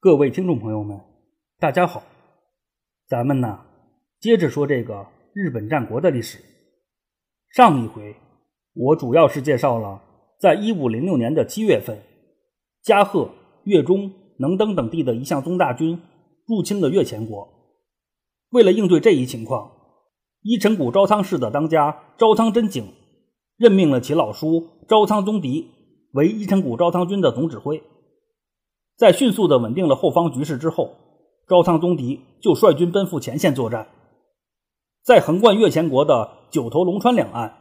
各位听众朋友们，大家好，咱们呢接着说这个日本战国的历史。上一回我主要是介绍了，在一五零六年的七月份，加贺、越中、能登等地的一向宗大军入侵了越前国。为了应对这一情况，伊城谷朝仓氏的当家朝仓真景任命了其老叔朝仓宗迪为伊城谷朝仓军的总指挥。在迅速的稳定了后方局势之后，朝仓宗迪就率军奔赴前线作战。在横贯越前国的九头龙川两岸，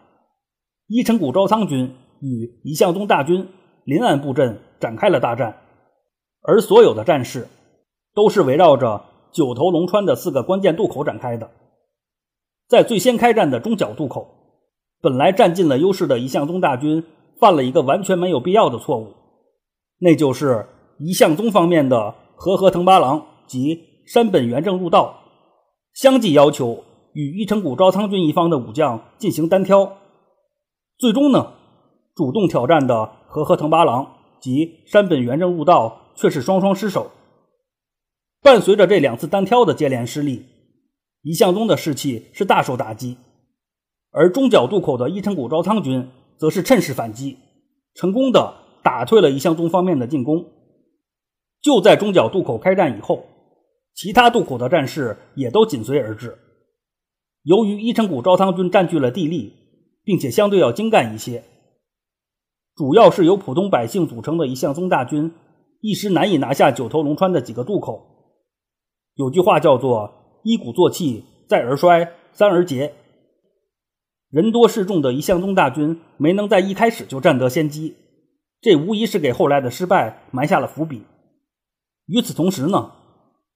伊城谷朝仓军与一向宗大军临岸布阵，展开了大战。而所有的战事都是围绕着九头龙川的四个关键渡口展开的。在最先开战的中角渡口，本来占尽了优势的一向宗大军犯了一个完全没有必要的错误，那就是。一向宗方面的和合藤八郎及山本元正入道，相继要求与伊城谷朝仓军一方的武将进行单挑。最终呢，主动挑战的和合藤八郎及山本元正入道却是双双失守。伴随着这两次单挑的接连失利，一向宗的士气是大受打击。而中角渡口的伊城谷朝仓军则是趁势反击，成功的打退了一向宗方面的进攻。就在中角渡口开战以后，其他渡口的战事也都紧随而至。由于伊城谷朝仓军占据了地利，并且相对要精干一些，主要是由普通百姓组成的一向宗大军，一时难以拿下九头龙川的几个渡口。有句话叫做“一鼓作气，再而衰，三而竭”。人多势众的一向宗大军没能在一开始就占得先机，这无疑是给后来的失败埋下了伏笔。与此同时呢，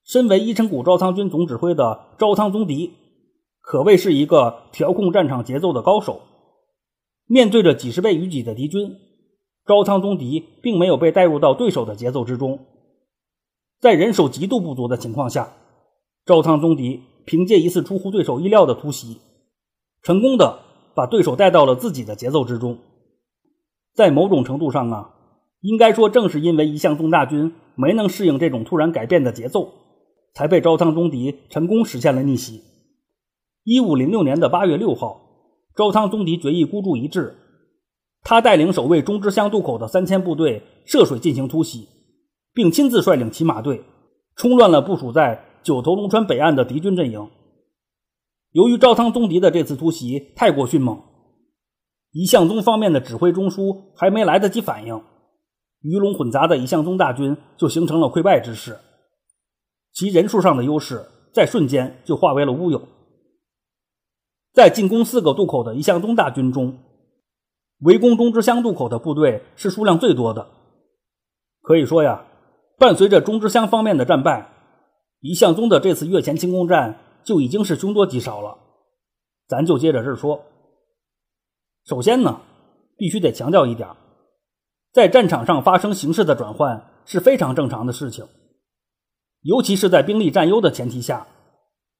身为伊城谷朝仓军总指挥的朝仓宗迪，可谓是一个调控战场节奏的高手。面对着几十倍于己的敌军，朝仓宗迪并没有被带入到对手的节奏之中。在人手极度不足的情况下，朝仓宗迪凭借一次出乎对手意料的突袭，成功的把对手带到了自己的节奏之中。在某种程度上啊。应该说，正是因为一向宗大军没能适应这种突然改变的节奏，才被朝仓宗迪成功实现了逆袭。一五零六年的八月六号，朝仓宗迪决议孤注一掷，他带领守卫中之乡渡口的三千部队涉水进行突袭，并亲自率领骑马队冲乱了部署在九头龙川北岸的敌军阵营。由于朝仓宗迪的这次突袭太过迅猛，一向宗方面的指挥中枢还没来得及反应。鱼龙混杂的一向宗大军就形成了溃败之势，其人数上的优势在瞬间就化为了乌有。在进攻四个渡口的一向宗大军中，围攻中之乡渡口的部队是数量最多的。可以说呀，伴随着中之乡方面的战败，一向宗的这次越前进攻战就已经是凶多吉少了。咱就接着这说。首先呢，必须得强调一点。在战场上发生形势的转换是非常正常的事情，尤其是在兵力占优的前提下，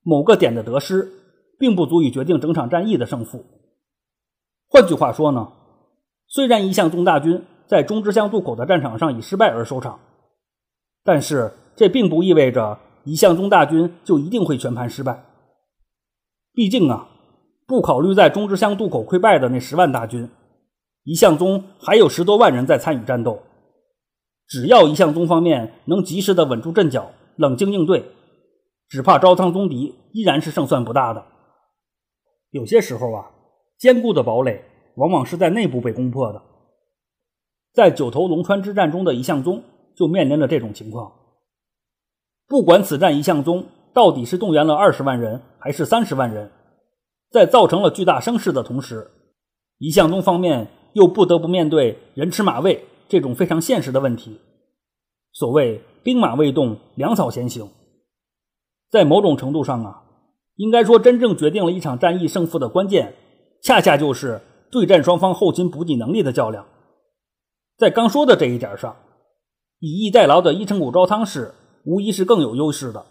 某个点的得失并不足以决定整场战役的胜负。换句话说呢，虽然一向宗大军在中之乡渡口的战场上以失败而收场，但是这并不意味着一向宗大军就一定会全盘失败。毕竟啊，不考虑在中之乡渡口溃败的那十万大军。一向宗还有十多万人在参与战斗，只要一向宗方面能及时的稳住阵脚，冷静应对，只怕朝仓宗敌依然是胜算不大的。有些时候啊，坚固的堡垒往往是在内部被攻破的。在九头龙川之战中的一向宗就面临了这种情况。不管此战一向宗到底是动员了二十万人还是三十万人，在造成了巨大声势的同时，一向宗方面。又不得不面对人吃马喂这种非常现实的问题。所谓兵马未动，粮草先行。在某种程度上啊，应该说真正决定了一场战役胜负的关键，恰恰就是对战双方后勤补给能力的较量。在刚说的这一点上，以逸待劳的伊城谷朝仓氏无疑是更有优势的。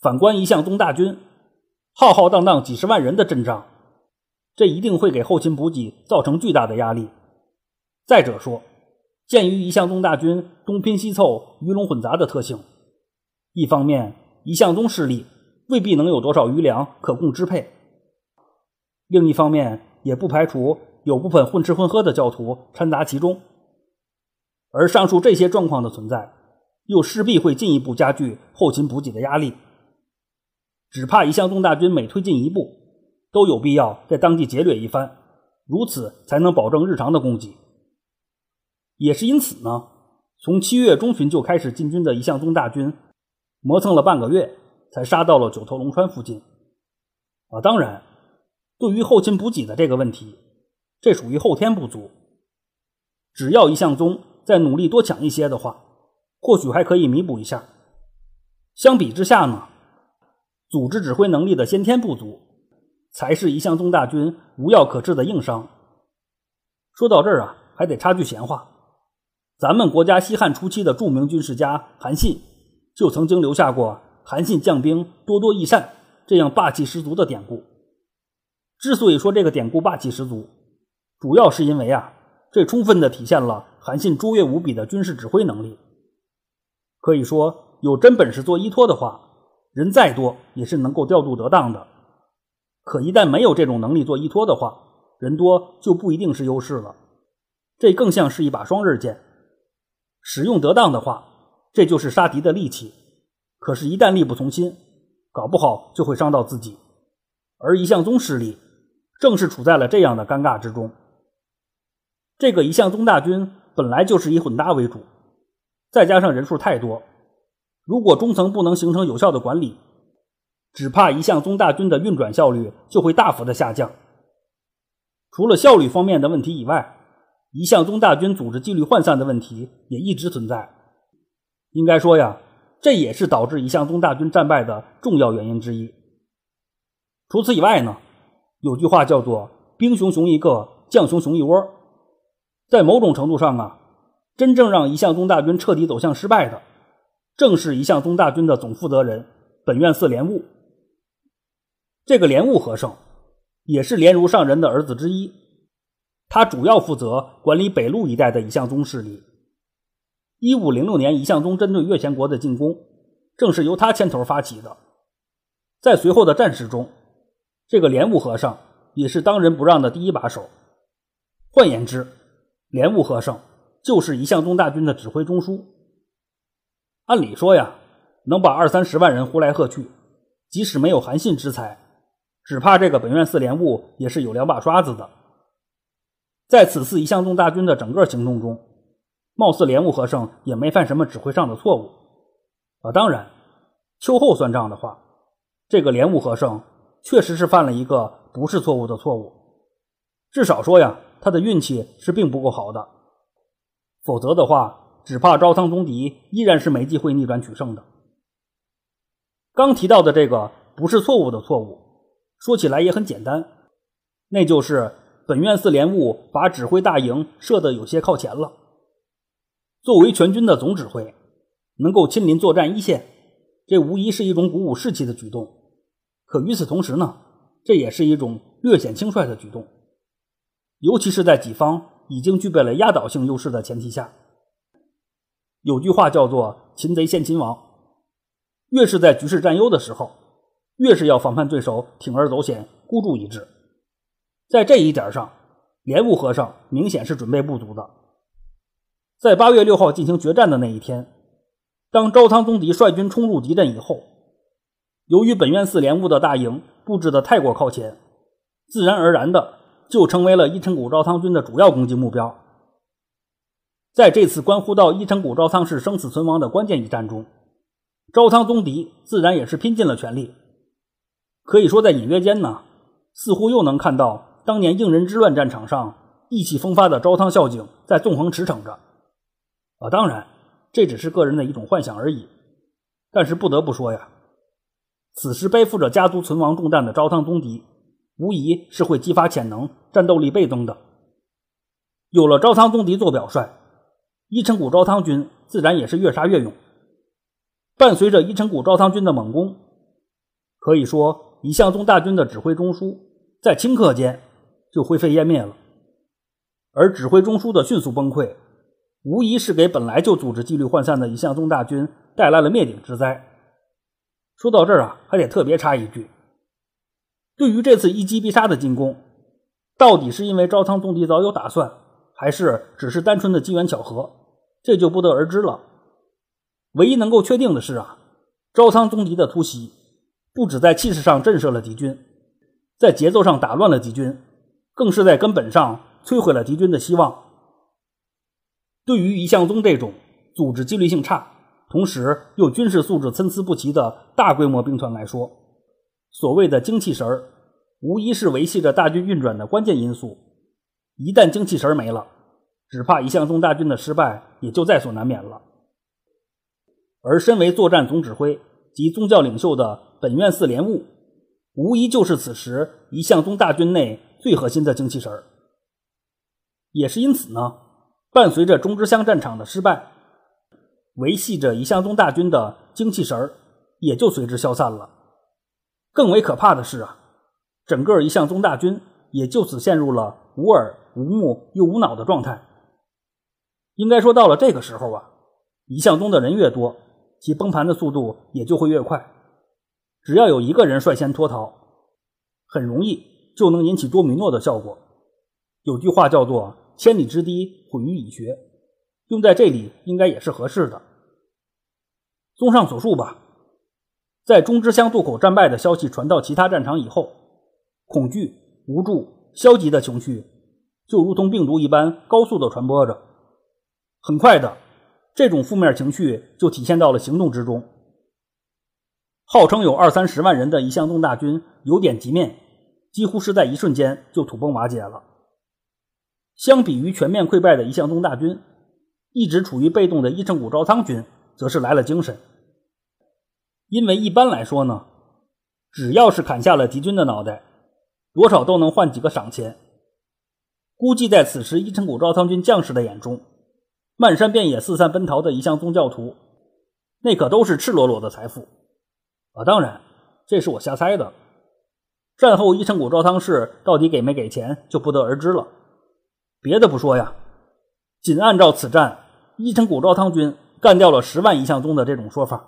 反观一向宗大军，浩浩荡荡几十万人的阵仗。这一定会给后勤补给造成巨大的压力。再者说，鉴于一向宗大军东拼西凑、鱼龙混杂的特性，一方面一向宗势力未必能有多少余粮可供支配，另一方面也不排除有部分混吃混喝的教徒掺杂其中。而上述这些状况的存在，又势必会进一步加剧后勤补给的压力。只怕一向宗大军每推进一步，都有必要在当地劫掠一番，如此才能保证日常的供给。也是因此呢，从七月中旬就开始进军的一向宗大军，磨蹭了半个月，才杀到了九头龙川附近。啊，当然，对于后勤补给的这个问题，这属于后天不足。只要一向宗再努力多抢一些的话，或许还可以弥补一下。相比之下呢？组织指挥能力的先天不足，才是一向宗大军无药可治的硬伤。说到这儿啊，还得插句闲话：咱们国家西汉初期的著名军事家韩信，就曾经留下过“韩信将兵多多益善”这样霸气十足的典故。之所以说这个典故霸气十足，主要是因为啊，这充分的体现了韩信卓越无比的军事指挥能力。可以说，有真本事做依托的话。人再多也是能够调度得当的，可一旦没有这种能力做依托的话，人多就不一定是优势了。这更像是一把双刃剑，使用得当的话，这就是杀敌的利器；可是，一旦力不从心，搞不好就会伤到自己。而一向宗势力正是处在了这样的尴尬之中。这个一向宗大军本来就是以混搭为主，再加上人数太多。如果中层不能形成有效的管理，只怕一向宗大军的运转效率就会大幅的下降。除了效率方面的问题以外，一向宗大军组织纪律涣散的问题也一直存在。应该说呀，这也是导致一向宗大军战败的重要原因之一。除此以外呢，有句话叫做“兵熊熊一个，将熊熊一窝”。在某种程度上啊，真正让一向宗大军彻底走向失败的。正是一向宗大军的总负责人本院寺莲雾。这个莲雾和尚也是莲如上人的儿子之一，他主要负责管理北路一带的一向宗势力。一五零六年，一向宗针对越前国的进攻，正是由他牵头发起的。在随后的战事中，这个莲雾和尚也是当仁不让的第一把手。换言之，莲雾和尚就是一向宗大军的指挥中枢。按理说呀，能把二三十万人呼来喝去，即使没有韩信之才，只怕这个本院四连务也是有两把刷子的。在此次一向宗大军的整个行动中，貌似莲雾和尚也没犯什么指挥上的错误。啊，当然，秋后算账的话，这个莲雾和尚确实是犯了一个不是错误的错误。至少说呀，他的运气是并不够好的，否则的话。只怕招仓宗敌依然是没机会逆转取胜的。刚提到的这个不是错误的错误，说起来也很简单，那就是本院四连务把指挥大营设的有些靠前了。作为全军的总指挥，能够亲临作战一线，这无疑是一种鼓舞士气的举动。可与此同时呢，这也是一种略显轻率的举动，尤其是在己方已经具备了压倒性优势的前提下。有句话叫做“擒贼先擒王”，越是在局势占优的时候，越是要防范对手铤而走险、孤注一掷。在这一点上，莲雾和尚明显是准备不足的。在八月六号进行决战的那一天，当昭仓宗敌率军冲入敌阵以后，由于本院寺莲雾的大营布置的太过靠前，自然而然的就成为了伊城谷昭仓军的主要攻击目标。在这次关乎到伊城谷昭仓氏生死存亡的关键一战中，昭仓宗敌自然也是拼尽了全力。可以说，在隐约间呢，似乎又能看到当年应人之乱战场上意气风发的招仓孝景在纵横驰骋着。啊，当然，这只是个人的一种幻想而已。但是不得不说呀，此时背负着家族存亡重担的招仓宗敌，无疑是会激发潜能、战斗力倍增的。有了招仓宗敌做表率。伊城谷招仓军自然也是越杀越勇，伴随着伊城谷招仓军的猛攻，可以说一向宗大军的指挥中枢在顷刻间就灰飞烟灭了。而指挥中枢的迅速崩溃，无疑是给本来就组织纪律涣散的一向宗大军带来了灭顶之灾。说到这儿啊，还得特别插一句：对于这次一击必杀的进攻，到底是因为招仓宗迪早有打算，还是只是单纯的机缘巧合，这就不得而知了。唯一能够确定的是啊，招仓宗迪的突袭不止在气势上震慑了敌军，在节奏上打乱了敌军，更是在根本上摧毁了敌军的希望。对于一向宗这种组织纪律性差，同时又军事素质参差不齐的大规模兵团来说，所谓的精气神儿，无疑是维系着大军运转的关键因素。一旦精气神儿没了，只怕一向宗大军的失败也就在所难免了。而身为作战总指挥及宗教领袖的本院寺莲雾，无疑就是此时一向宗大军内最核心的精气神儿。也是因此呢。伴随着中之乡战场的失败，维系着一向宗大军的精气神儿也就随之消散了。更为可怕的是啊，整个一向宗大军也就此陷入了无耳无目又无脑的状态。应该说，到了这个时候啊，一向宗的人越多，其崩盘的速度也就会越快。只要有一个人率先脱逃，很容易就能引起多米诺的效果。有句话叫做。千里之堤，毁于蚁穴，用在这里应该也是合适的。综上所述吧，在中之乡渡口战败的消息传到其他战场以后，恐惧、无助、消极的情绪就如同病毒一般高速的传播着。很快的，这种负面情绪就体现到了行动之中。号称有二三十万人的一向宗大军由点及面，几乎是在一瞬间就土崩瓦解了。相比于全面溃败的一向宗大军，一直处于被动的伊城谷昭仓军则是来了精神。因为一般来说呢，只要是砍下了敌军的脑袋，多少都能换几个赏钱。估计在此时伊城谷昭仓军将士的眼中，漫山遍野四散奔逃的一向宗教徒，那可都是赤裸裸的财富啊！当然，这是我瞎猜的。战后伊城谷昭汤氏到底给没给钱，就不得而知了。别的不说呀，仅按照此战伊城古昭汤军干掉了十万一向宗的这种说法，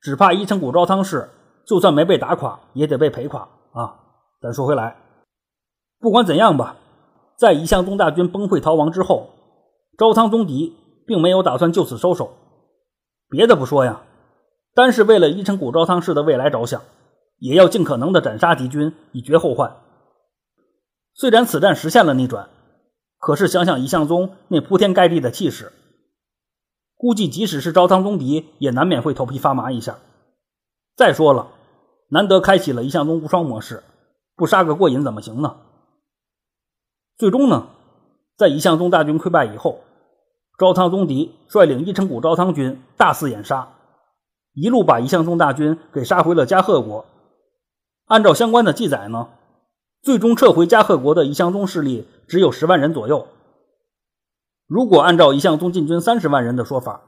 只怕伊城古昭汤氏就算没被打垮，也得被赔垮啊！咱说回来，不管怎样吧，在一向宗大军崩溃逃亡之后，昭汤宗迪并没有打算就此收手。别的不说呀，单是为了伊城古昭汤氏的未来着想，也要尽可能的斩杀敌军，以绝后患。虽然此战实现了逆转。可是想想一向宗那铺天盖地的气势，估计即使是招仓宗敌也难免会头皮发麻一下。再说了，难得开启了一向宗无双模式，不杀个过瘾怎么行呢？最终呢，在一向宗大军溃败以后，招仓宗敌率领一城谷招仓军大肆掩杀，一路把一向宗大军给杀回了加贺国。按照相关的记载呢。最终撤回加贺国的一向宗势力只有十万人左右。如果按照一向宗进军三十万人的说法，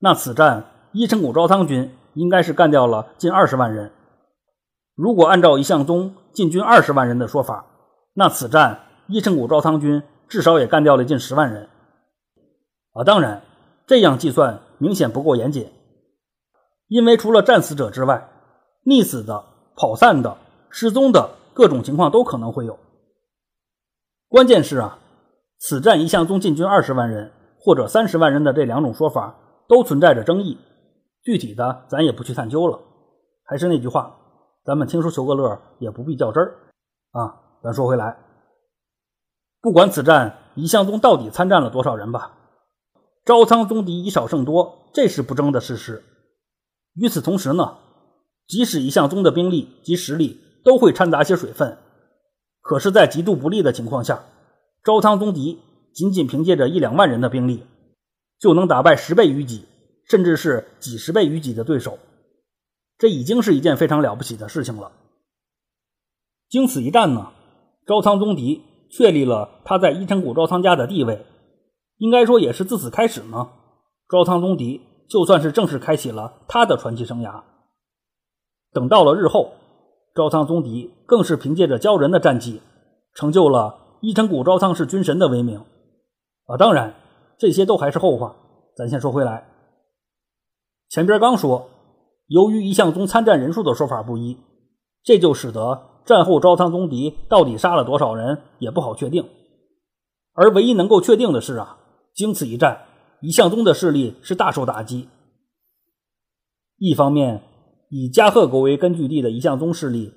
那此战伊城谷昭仓军应该是干掉了近二十万人。如果按照一向宗进军二十万人的说法，那此战伊城谷昭仓军至少也干掉了近十万人。啊，当然，这样计算明显不够严谨，因为除了战死者之外，溺死的、跑散的、失踪的。各种情况都可能会有。关键是啊，此战一向宗进军二十万人或者三十万人的这两种说法都存在着争议，具体的咱也不去探究了。还是那句话，咱们听书求个乐，也不必较真儿啊。咱说回来，不管此战一向宗到底参战了多少人吧，招仓宗敌以少胜多，这是不争的事实。与此同时呢，即使一向宗的兵力及实力，都会掺杂些水分，可是，在极度不利的情况下，招仓宗迪仅仅凭借着一两万人的兵力，就能打败十倍于己，甚至是几十倍于己的对手，这已经是一件非常了不起的事情了。经此一战呢，招仓宗迪确立了他在伊城谷昭仓家的地位，应该说也是自此开始呢，招仓宗迪就算是正式开启了他的传奇生涯。等到了日后。招仓宗迪更是凭借着骄人的战绩，成就了伊城谷招仓氏军神的威名。啊，当然，这些都还是后话。咱先说回来，前边刚说，由于一向宗参战人数的说法不一，这就使得战后招仓宗敌到底杀了多少人也不好确定。而唯一能够确定的是啊，经此一战，一向宗的势力是大受打击。一方面，以加贺国为根据地的一向宗势力，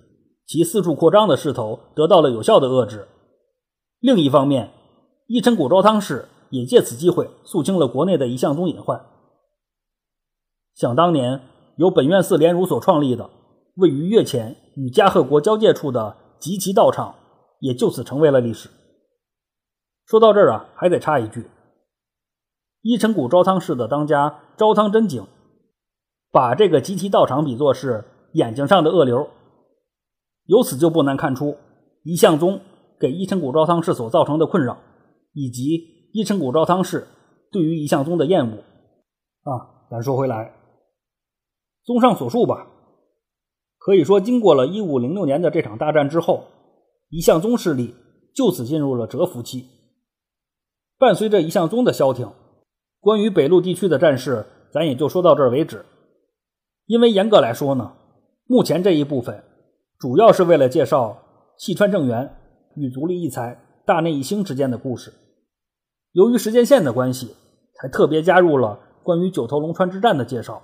其四处扩张的势头得到了有效的遏制；另一方面，伊城古昭汤氏也借此机会肃清了国内的一向宗隐患。想当年，由本院寺莲如所创立的、位于越前与加贺国交界处的吉崎道场，也就此成为了历史。说到这儿啊，还得插一句：伊城古昭汤氏的当家昭汤真景，把这个吉崎道场比作是眼睛上的恶瘤，由此就不难看出一向宗给伊城古昭汤氏所造成的困扰，以及伊城古昭汤氏对于一向宗的厌恶。啊，咱说回来，综上所述吧，可以说经过了一五零六年的这场大战之后，一向宗势力就此进入了蛰伏期。伴随着一向宗的消停，关于北陆地区的战事，咱也就说到这儿为止。因为严格来说呢，目前这一部分主要是为了介绍细川政元与足利义才、大内义兴之间的故事。由于时间线的关系，才特别加入了关于九头龙川之战的介绍。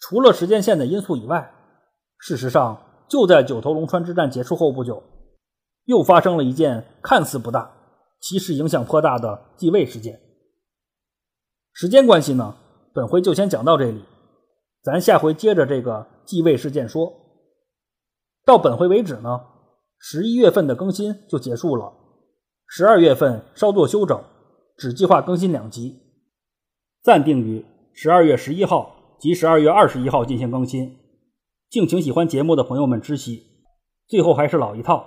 除了时间线的因素以外，事实上就在九头龙川之战结束后不久，又发生了一件看似不大。其实影响颇大的继位事件。时间关系呢，本回就先讲到这里，咱下回接着这个继位事件说。到本回为止呢，十一月份的更新就结束了，十二月份稍作休整，只计划更新两集，暂定于十二月十一号及十二月二十一号进行更新。敬请喜欢节目的朋友们知悉。最后还是老一套，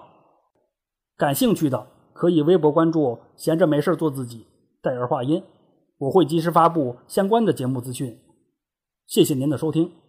感兴趣的。可以微博关注“闲着没事做自己”，戴尔话音，我会及时发布相关的节目资讯。谢谢您的收听。